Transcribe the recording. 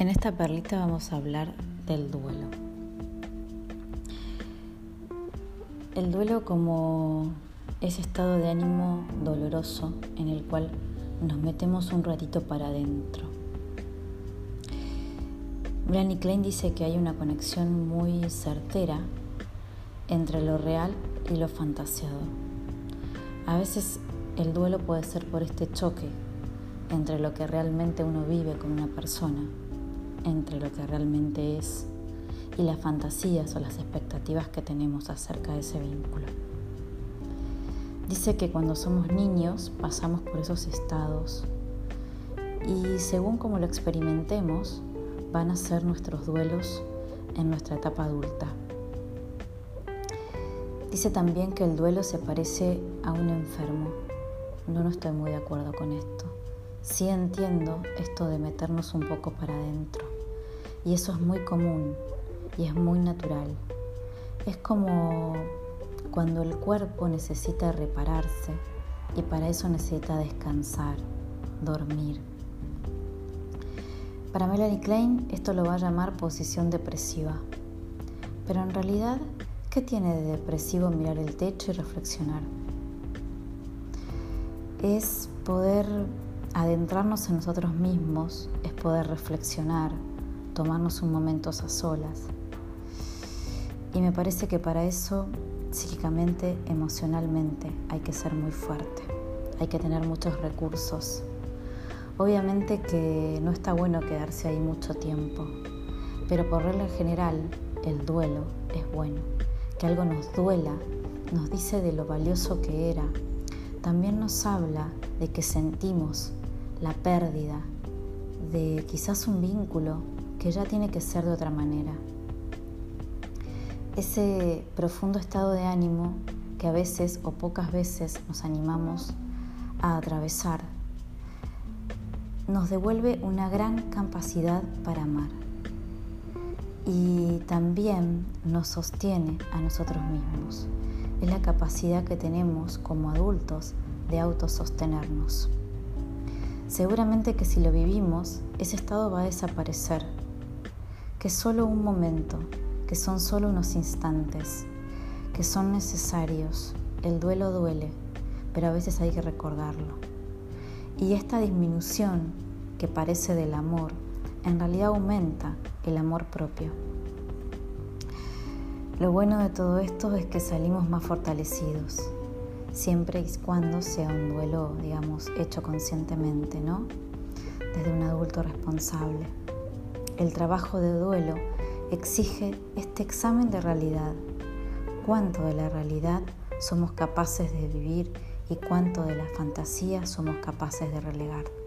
En esta perlita vamos a hablar del duelo. El duelo como ese estado de ánimo doloroso en el cual nos metemos un ratito para adentro. Melanie Klein dice que hay una conexión muy certera entre lo real y lo fantasiado. A veces el duelo puede ser por este choque entre lo que realmente uno vive con una persona entre lo que realmente es y las fantasías o las expectativas que tenemos acerca de ese vínculo. Dice que cuando somos niños pasamos por esos estados y según como lo experimentemos van a ser nuestros duelos en nuestra etapa adulta. Dice también que el duelo se parece a un enfermo. No, no estoy muy de acuerdo con esto. Sí entiendo esto de meternos un poco para adentro. Y eso es muy común y es muy natural. Es como cuando el cuerpo necesita repararse y para eso necesita descansar, dormir. Para Melanie Klein esto lo va a llamar posición depresiva. Pero en realidad, ¿qué tiene de depresivo mirar el techo y reflexionar? Es poder adentrarnos en nosotros mismos, es poder reflexionar, tomarnos un momento a solas. Y me parece que para eso, psíquicamente, emocionalmente, hay que ser muy fuerte, hay que tener muchos recursos. Obviamente que no está bueno quedarse ahí mucho tiempo, pero por regla general, el duelo es bueno. Que algo nos duela nos dice de lo valioso que era. También nos habla de que sentimos la pérdida de quizás un vínculo que ya tiene que ser de otra manera. Ese profundo estado de ánimo que a veces o pocas veces nos animamos a atravesar, nos devuelve una gran capacidad para amar y también nos sostiene a nosotros mismos. Es la capacidad que tenemos como adultos de autosostenernos. Seguramente que si lo vivimos, ese estado va a desaparecer que solo un momento, que son solo unos instantes, que son necesarios. El duelo duele, pero a veces hay que recordarlo. Y esta disminución que parece del amor, en realidad aumenta el amor propio. Lo bueno de todo esto es que salimos más fortalecidos, siempre y cuando sea un duelo, digamos, hecho conscientemente, ¿no? Desde un adulto responsable. El trabajo de duelo exige este examen de realidad. ¿Cuánto de la realidad somos capaces de vivir y cuánto de la fantasía somos capaces de relegar?